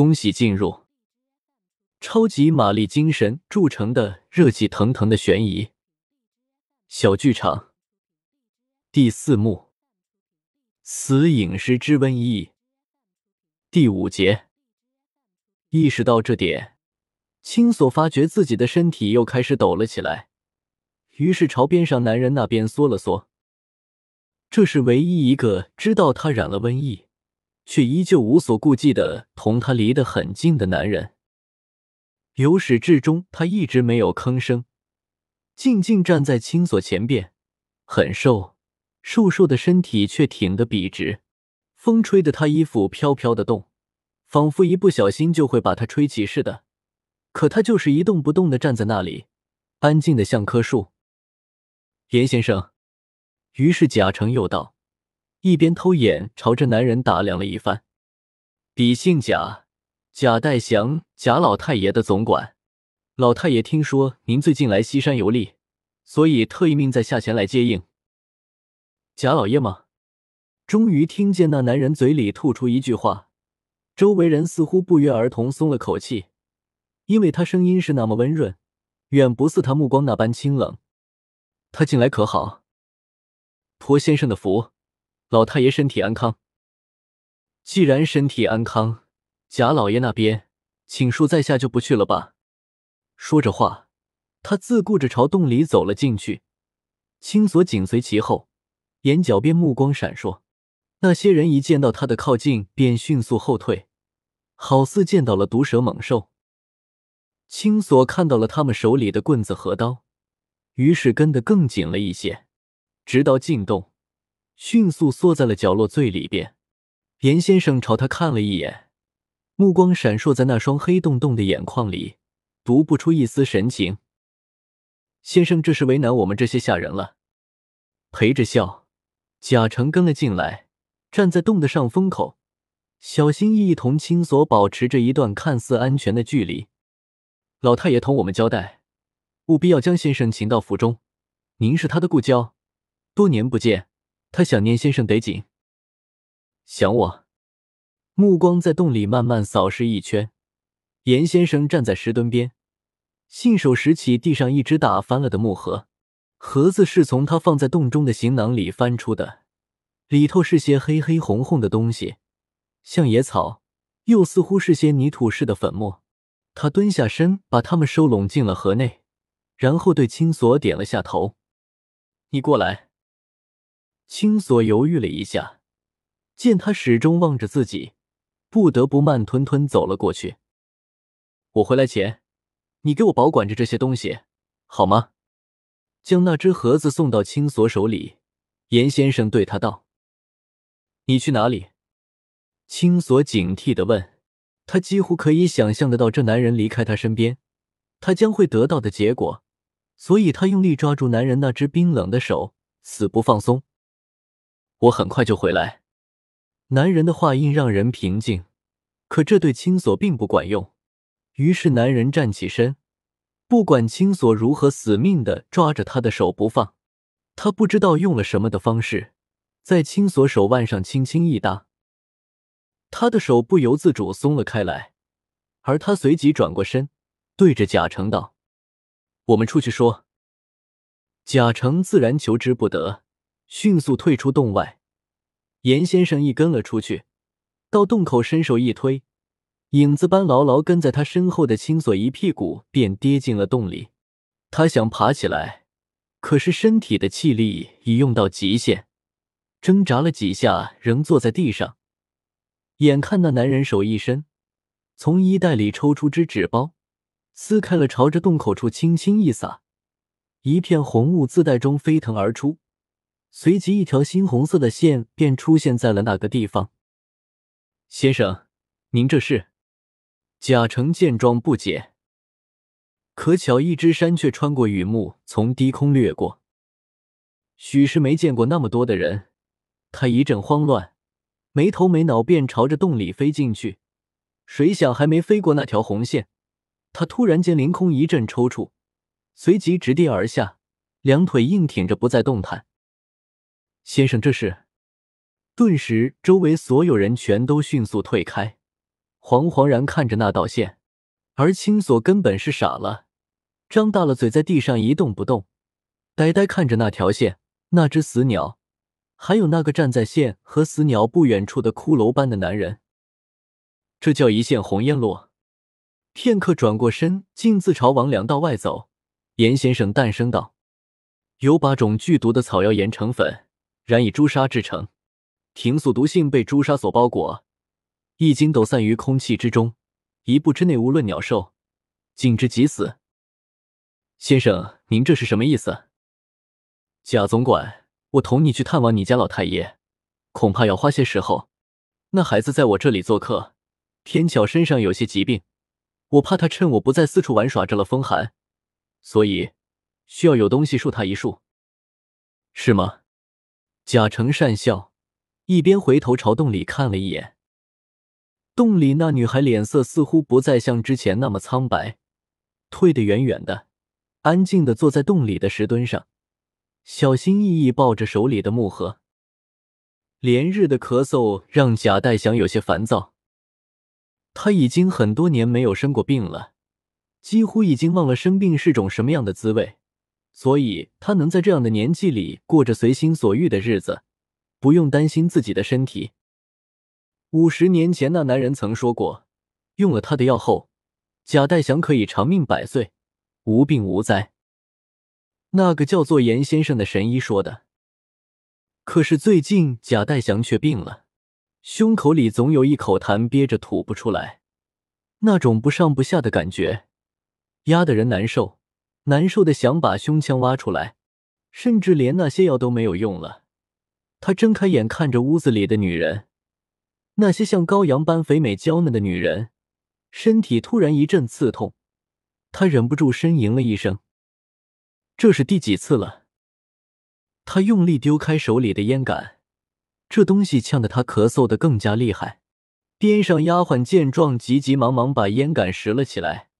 恭喜进入超级玛丽精神铸成的热气腾腾的悬疑小剧场第四幕：死影师之瘟疫第五节。意识到这点，青索发觉自己的身体又开始抖了起来，于是朝边上男人那边缩了缩。这是唯一一个知道他染了瘟疫。却依旧无所顾忌的同他离得很近的男人，由始至终他一直没有吭声，静静站在青锁前边，很瘦，瘦瘦的身体却挺得笔直，风吹得他衣服飘飘的动，仿佛一不小心就会把他吹起似的。可他就是一动不动的站在那里，安静的像棵树。严先生，于是贾成又道。一边偷眼朝着男人打量了一番，笔姓贾，贾代祥，贾老太爷的总管。老太爷听说您最近来西山游历，所以特意命在下前来接应。贾老爷吗？终于听见那男人嘴里吐出一句话，周围人似乎不约而同松了口气，因为他声音是那么温润，远不似他目光那般清冷。他近来可好？托先生的福。老太爷身体安康。既然身体安康，贾老爷那边请恕在下就不去了吧。说着话，他自顾着朝洞里走了进去，青锁紧随其后，眼角边目光闪烁。那些人一见到他的靠近，便迅速后退，好似见到了毒蛇猛兽。青锁看到了他们手里的棍子和刀，于是跟得更紧了一些，直到进洞。迅速缩在了角落最里边。严先生朝他看了一眼，目光闪烁在那双黑洞洞的眼眶里，读不出一丝神情。先生，这是为难我们这些下人了。陪着笑，贾成跟了进来，站在洞的上风口，小心翼翼同青锁保持着一段看似安全的距离。老太爷同我们交代，务必要将先生请到府中。您是他的故交，多年不见。他想念先生得紧，想我。目光在洞里慢慢扫视一圈，严先生站在石墩边，信手拾起地上一只打翻了的木盒，盒子是从他放在洞中的行囊里翻出的，里头是些黑黑红红的东西，像野草，又似乎是些泥土似的粉末。他蹲下身，把它们收拢进了盒内，然后对青锁点了下头：“你过来。”青锁犹豫了一下，见他始终望着自己，不得不慢吞吞走了过去。我回来前，你给我保管着这些东西，好吗？将那只盒子送到青锁手里，严先生对他道：“你去哪里？”青锁警惕的问。他几乎可以想象得到这男人离开他身边，他将会得到的结果，所以他用力抓住男人那只冰冷的手，死不放松。我很快就回来。男人的话音让人平静，可这对青锁并不管用。于是男人站起身，不管青锁如何死命的抓着他的手不放，他不知道用了什么的方式，在青锁手腕上轻轻一搭，他的手不由自主松了开来，而他随即转过身，对着贾成道：“我们出去说。”贾成自然求之不得。迅速退出洞外，严先生一跟了出去，到洞口伸手一推，影子般牢牢跟在他身后的青锁一屁股便跌进了洞里。他想爬起来，可是身体的气力已用到极限，挣扎了几下，仍坐在地上。眼看那男人手一伸，从衣袋里抽出只纸包，撕开了，朝着洞口处轻轻一撒，一片红雾自袋中飞腾而出。随即，一条猩红色的线便出现在了那个地方。先生，您这是？贾成见状不解。可巧，一只山雀穿过雨幕，从低空掠过。许是没见过那么多的人，他一阵慌乱，没头没脑便朝着洞里飞进去。谁想还没飞过那条红线，他突然间凌空一阵抽搐，随即直跌而下，两腿硬挺着不再动弹。先生，这是！顿时，周围所有人全都迅速退开，惶惶然看着那道线，而青锁根本是傻了，张大了嘴，在地上一动不动，呆呆看着那条线、那只死鸟，还有那个站在线和死鸟不远处的骷髅般的男人。这叫一线红烟落。片刻，转过身，径自朝往两道外走。严先生淡声道：“有把种剧毒的草药研成粉，染以朱砂制成，停宿毒性被朱砂所包裹，一经抖散于空气之中，一步之内无论鸟兽，尽之即死。”先生，您这是什么意思？贾总管，我同你去探望你家老太爷，恐怕要花些时候。那孩子在我这里做客，偏巧身上有些疾病，我怕他趁我不在四处玩耍着了风寒。所以，需要有东西束他一束，是吗？贾成讪笑，一边回头朝洞里看了一眼。洞里那女孩脸色似乎不再像之前那么苍白，退得远远的，安静的坐在洞里的石墩上，小心翼翼抱着手里的木盒。连日的咳嗽让贾代祥有些烦躁，他已经很多年没有生过病了。几乎已经忘了生病是种什么样的滋味，所以他能在这样的年纪里过着随心所欲的日子，不用担心自己的身体。五十年前，那男人曾说过，用了他的药后，贾代祥可以长命百岁，无病无灾。那个叫做严先生的神医说的。可是最近，贾代祥却病了，胸口里总有一口痰憋着吐不出来，那种不上不下的感觉。压得人难受，难受的想把胸腔挖出来，甚至连那些药都没有用了。他睁开眼看着屋子里的女人，那些像羔羊般肥美娇嫩的女人，身体突然一阵刺痛，他忍不住呻吟了一声。这是第几次了？他用力丢开手里的烟杆，这东西呛得他咳嗽的更加厉害。边上丫鬟见状，急急忙忙把烟杆拾了起来。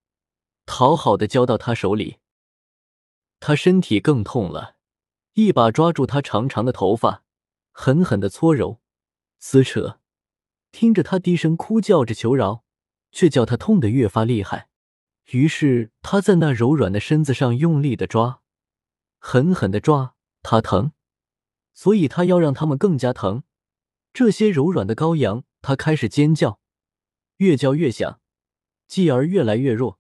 讨好的交到他手里，他身体更痛了，一把抓住他长长的头发，狠狠的搓揉、撕扯，听着他低声哭叫着求饶，却叫他痛得越发厉害。于是他在那柔软的身子上用力的抓，狠狠的抓，他疼，所以他要让他们更加疼。这些柔软的羔羊，他开始尖叫，越叫越响，继而越来越弱。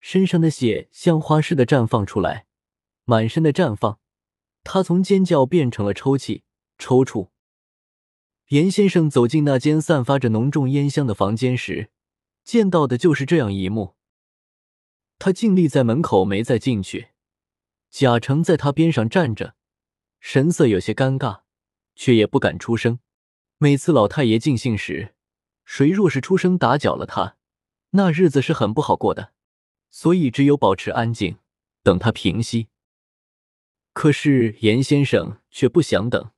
身上的血像花似的绽放出来，满身的绽放。他从尖叫变成了抽泣、抽搐。严先生走进那间散发着浓重烟香的房间时，见到的就是这样一幕。他静立在门口，没再进去。贾成在他边上站着，神色有些尴尬，却也不敢出声。每次老太爷尽兴时，谁若是出声打搅了他，那日子是很不好过的。所以，只有保持安静，等他平息。可是严先生却不想等。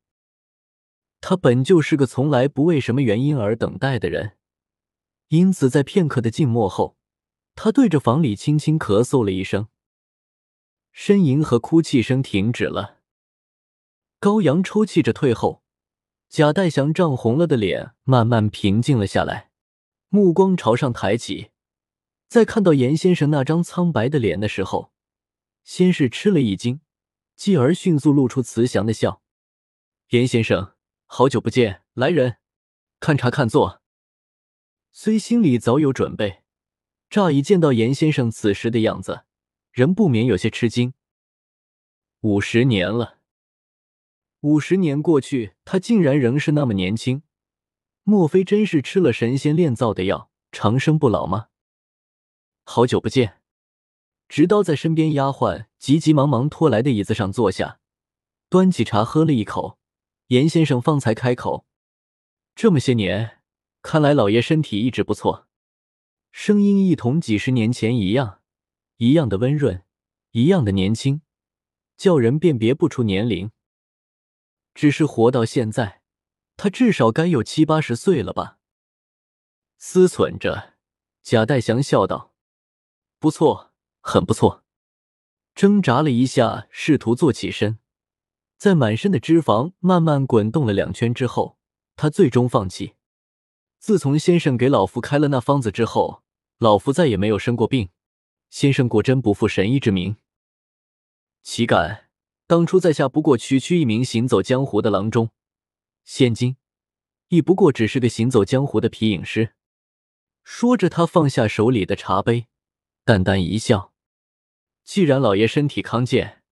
他本就是个从来不为什么原因而等待的人，因此在片刻的静默后，他对着房里轻轻咳嗽了一声，呻吟和哭泣声停止了。高阳抽泣着退后，贾代祥涨红了的脸慢慢平静了下来，目光朝上抬起。在看到严先生那张苍白的脸的时候，先是吃了一惊，继而迅速露出慈祥的笑。严先生，好久不见，来人，看茶看坐。虽心里早有准备，乍一见到严先生此时的样子，仍不免有些吃惊。五十年了，五十年过去，他竟然仍是那么年轻，莫非真是吃了神仙炼造的药，长生不老吗？好久不见，直刀在身边，丫鬟急急忙忙拖来的椅子上坐下，端起茶喝了一口。严先生方才开口：“这么些年，看来老爷身体一直不错。”声音一同几十年前一样，一样的温润，一样的年轻，叫人辨别不出年龄。只是活到现在，他至少该有七八十岁了吧？思忖着，贾代祥笑道。不错，很不错。挣扎了一下，试图坐起身，在满身的脂肪慢慢滚动了两圈之后，他最终放弃。自从先生给老夫开了那方子之后，老夫再也没有生过病。先生果真不负神医之名。岂敢！当初在下不过区区一名行走江湖的郎中，现今亦不过只是个行走江湖的皮影师。说着，他放下手里的茶杯，淡淡一笑：“既然老爷身体康健，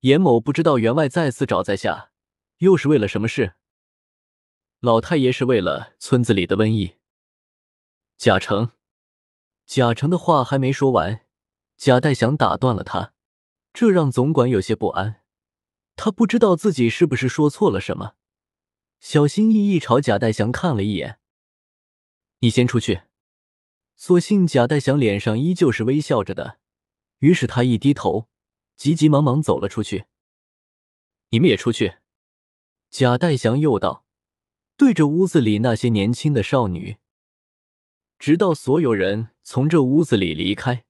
严某不知道员外再次找在下，又是为了什么事？”老太爷是为了村子里的瘟疫。贾成，贾成的话还没说完，贾代祥打断了他，这让总管有些不安。他不知道自己是不是说错了什么，小心翼翼朝贾代祥看了一眼：“你先出去。”所幸贾代祥脸上依旧是微笑着的，于是他一低头，急急忙忙走了出去。“你们也出去。”贾代祥又道，对着屋子里那些年轻的少女。直到所有人从这屋子里离开，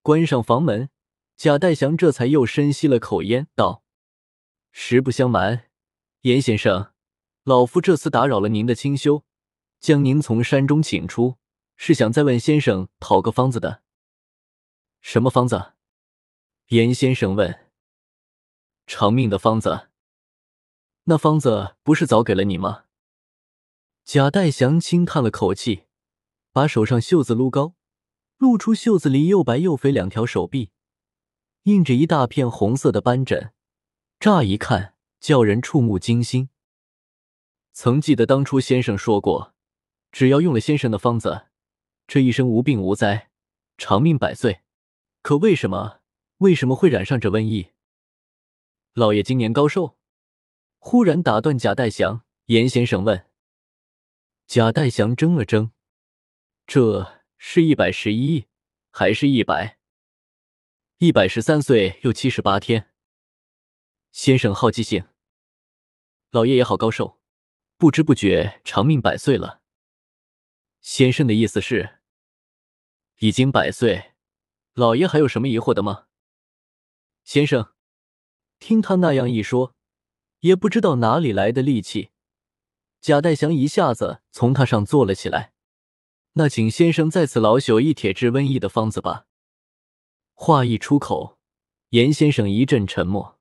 关上房门，贾代祥这才又深吸了口烟，道。实不相瞒，严先生，老夫这次打扰了您的清修，将您从山中请出，是想再问先生讨个方子的。什么方子？严先生问。长命的方子。那方子不是早给了你吗？贾代祥轻叹了口气，把手上袖子撸高，露出袖子里又白又肥两条手臂，印着一大片红色的斑疹。乍一看，叫人触目惊心。曾记得当初先生说过，只要用了先生的方子，这一生无病无灾，长命百岁。可为什么，为什么会染上这瘟疫？老爷今年高寿？忽然打断贾代祥，严先生问。贾代祥怔了怔，这是一百十一，还是一百？一百十三岁又七十八天。先生好记性，老爷也好高寿，不知不觉长命百岁了。先生的意思是，已经百岁，老爷还有什么疑惑的吗？先生，听他那样一说，也不知道哪里来的力气，贾代祥一下子从榻上坐了起来。那请先生再次老朽一帖治瘟疫的方子吧。话一出口，严先生一阵沉默。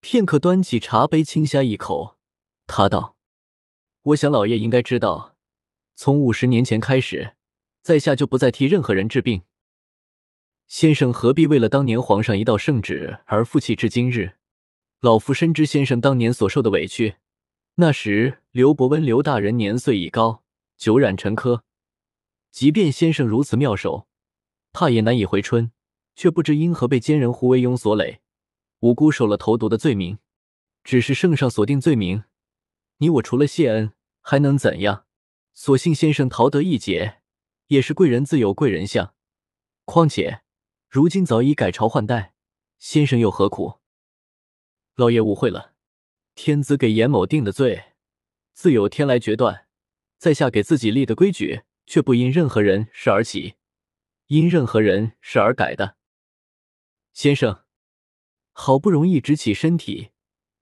片刻，端起茶杯，轻呷一口。他道：“我想老爷应该知道，从五十年前开始，在下就不再替任何人治病。先生何必为了当年皇上一道圣旨而负气至今日？老夫深知先生当年所受的委屈。那时刘伯温刘大人年岁已高，久染沉疴，即便先生如此妙手，怕也难以回春。却不知因何被奸人胡惟庸所累。”无辜受了投毒的罪名，只是圣上所定罪名，你我除了谢恩还能怎样？所幸先生逃得一劫，也是贵人自有贵人相。况且如今早已改朝换代，先生又何苦？老爷误会了，天子给严某定的罪，自有天来决断。在下给自己立的规矩，却不因任何人事而起，因任何人事而改的。先生。好不容易直起身体，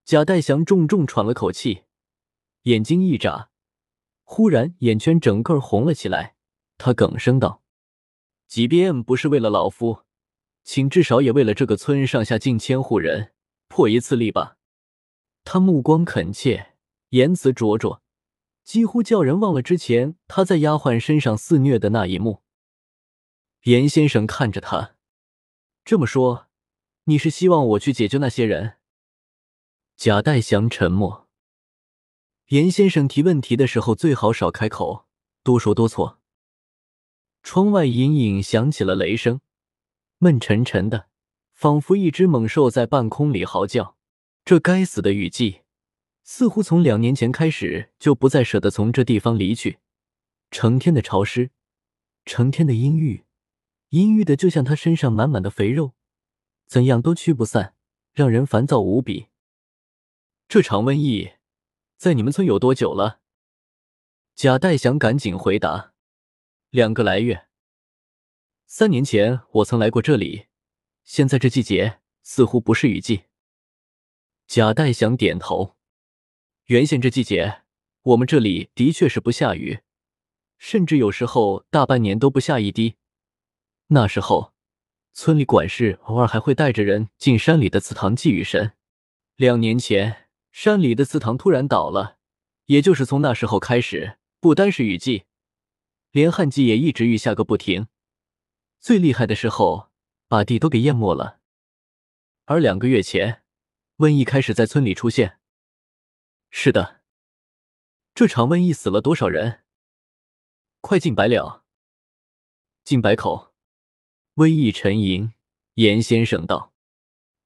贾代祥重重喘了口气，眼睛一眨，忽然眼圈整个红了起来。他哽声道：“即便不是为了老夫，请至少也为了这个村上下近千户人破一次例吧。”他目光恳切，言辞灼灼，几乎叫人忘了之前他在丫鬟身上肆虐的那一幕。严先生看着他，这么说。你是希望我去解救那些人？贾代祥沉默。严先生提问题的时候最好少开口，多说多错。窗外隐隐响起了雷声，闷沉沉的，仿佛一只猛兽在半空里嚎叫。这该死的雨季，似乎从两年前开始就不再舍得从这地方离去。成天的潮湿，成天的阴郁，阴郁的就像他身上满满的肥肉。怎样都驱不散，让人烦躁无比。这场瘟疫在你们村有多久了？贾代祥赶紧回答：“两个来月。三年前我曾来过这里，现在这季节似乎不是雨季。”贾代祥点头：“原先这季节我们这里的确是不下雨，甚至有时候大半年都不下一滴。那时候，村里管事偶尔还会带着人进山里的祠堂祭雨神。两年前，山里的祠堂突然倒了，也就是从那时候开始，不单是雨季，连旱季也一直雨下个不停。最厉害的时候，把地都给淹没了。而两个月前，瘟疫开始在村里出现。是的，这场瘟疫死了多少人？快近百了，近百口。瘟疫沉吟，严先生道：“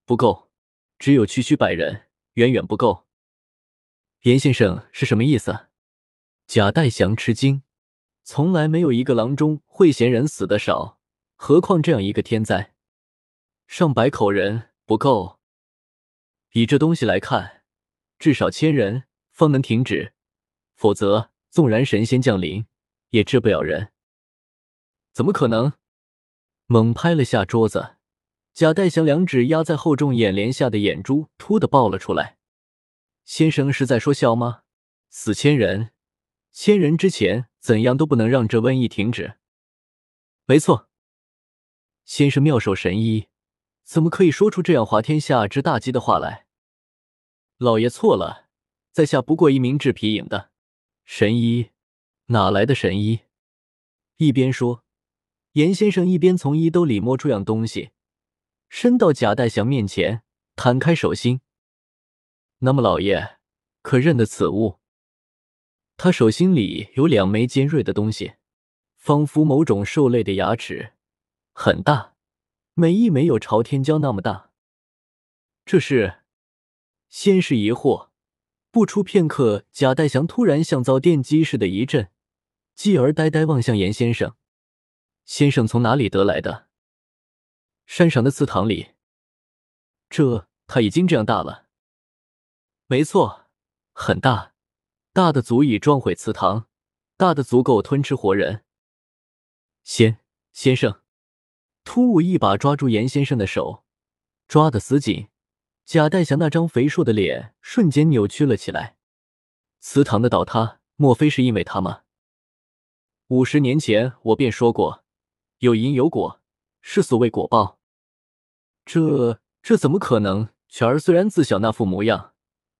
不够，只有区区百人，远远不够。”严先生是什么意思？贾代祥吃惊，从来没有一个郎中会嫌人死的少，何况这样一个天灾，上百口人不够。以这东西来看，至少千人方能停止，否则纵然神仙降临。也治不了人，怎么可能？猛拍了下桌子，贾代祥两指压在厚重眼帘下的眼珠突的爆了出来。先生是在说笑吗？死千人，千人之前怎样都不能让这瘟疫停止。没错，先生妙手神医，怎么可以说出这样滑天下之大稽的话来？老爷错了，在下不过一名治皮影的神医。哪来的神医？一边说，严先生一边从衣兜里摸出样东西，伸到贾代祥面前，摊开手心。那么，老爷可认得此物？他手心里有两枚尖锐的东西，仿佛某种兽类的牙齿，很大，每一枚有朝天椒那么大。这是？先是疑惑，不出片刻，贾代祥突然像遭电击似的一震。继而呆呆望向严先生，先生从哪里得来的？山上的祠堂里。这他已经这样大了。没错，很大，大的足以撞毁祠堂，大的足够吞吃活人。先先生，突兀一把抓住严先生的手，抓得死紧。贾代祥那张肥硕的脸瞬间扭曲了起来。祠堂的倒塌，莫非是因为他吗？五十年前我便说过，有因有果，是所谓果报。这这怎么可能？全儿虽然自小那副模样，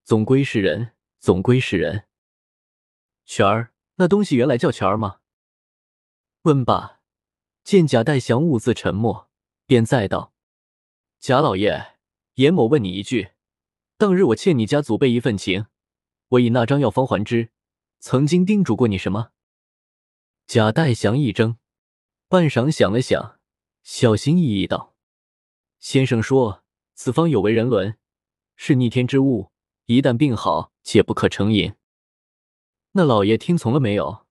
总归是人，总归是人。全儿，那东西原来叫全儿吗？问罢，见贾代祥兀自沉默，便再道：“贾老爷，严某问你一句，当日我欠你家祖辈一份情，我以那张药方还之，曾经叮嘱过你什么？”贾代祥一怔，半晌想了想，小心翼翼道：“先生说此方有违人伦，是逆天之物，一旦病好，且不可成瘾。那老爷听从了没有？”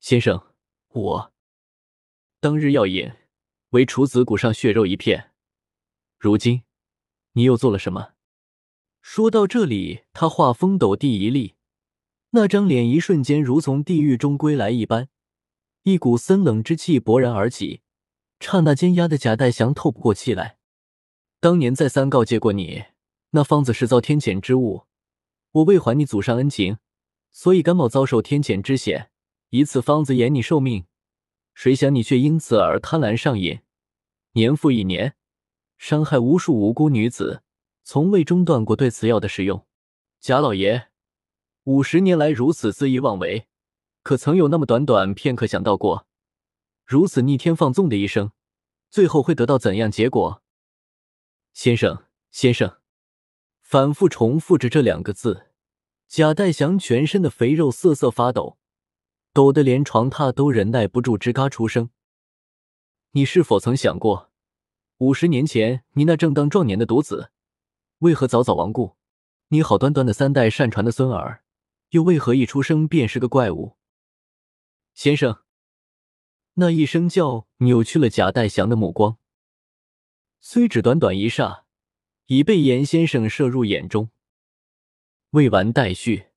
先生，我当日要饮，为处子骨上血肉一片。如今你又做了什么？说到这里，他话锋陡地一立。那张脸一瞬间如从地狱中归来一般，一股森冷之气勃然而起，刹那间压得贾代祥透不过气来。当年再三告诫过你，那方子是遭天谴之物，我为还你祖上恩情，所以甘冒遭受天谴之险，以此方子延你寿命。谁想你却因此而贪婪上瘾，年复一年，伤害无数无辜女子，从未中断过对此药的使用。贾老爷。五十年来如此恣意妄为，可曾有那么短短片刻想到过，如此逆天放纵的一生，最后会得到怎样结果？先生，先生，反复重复着这两个字，贾代祥全身的肥肉瑟瑟发抖，抖得连床榻都忍耐不住吱嘎出声。你是否曾想过，五十年前你那正当壮年的独子，为何早早亡故？你好端端的三代善传的孙儿。又为何一出生便是个怪物？先生，那一声叫扭曲了贾代祥的目光，虽只短短一霎，已被严先生射入眼中。未完待续。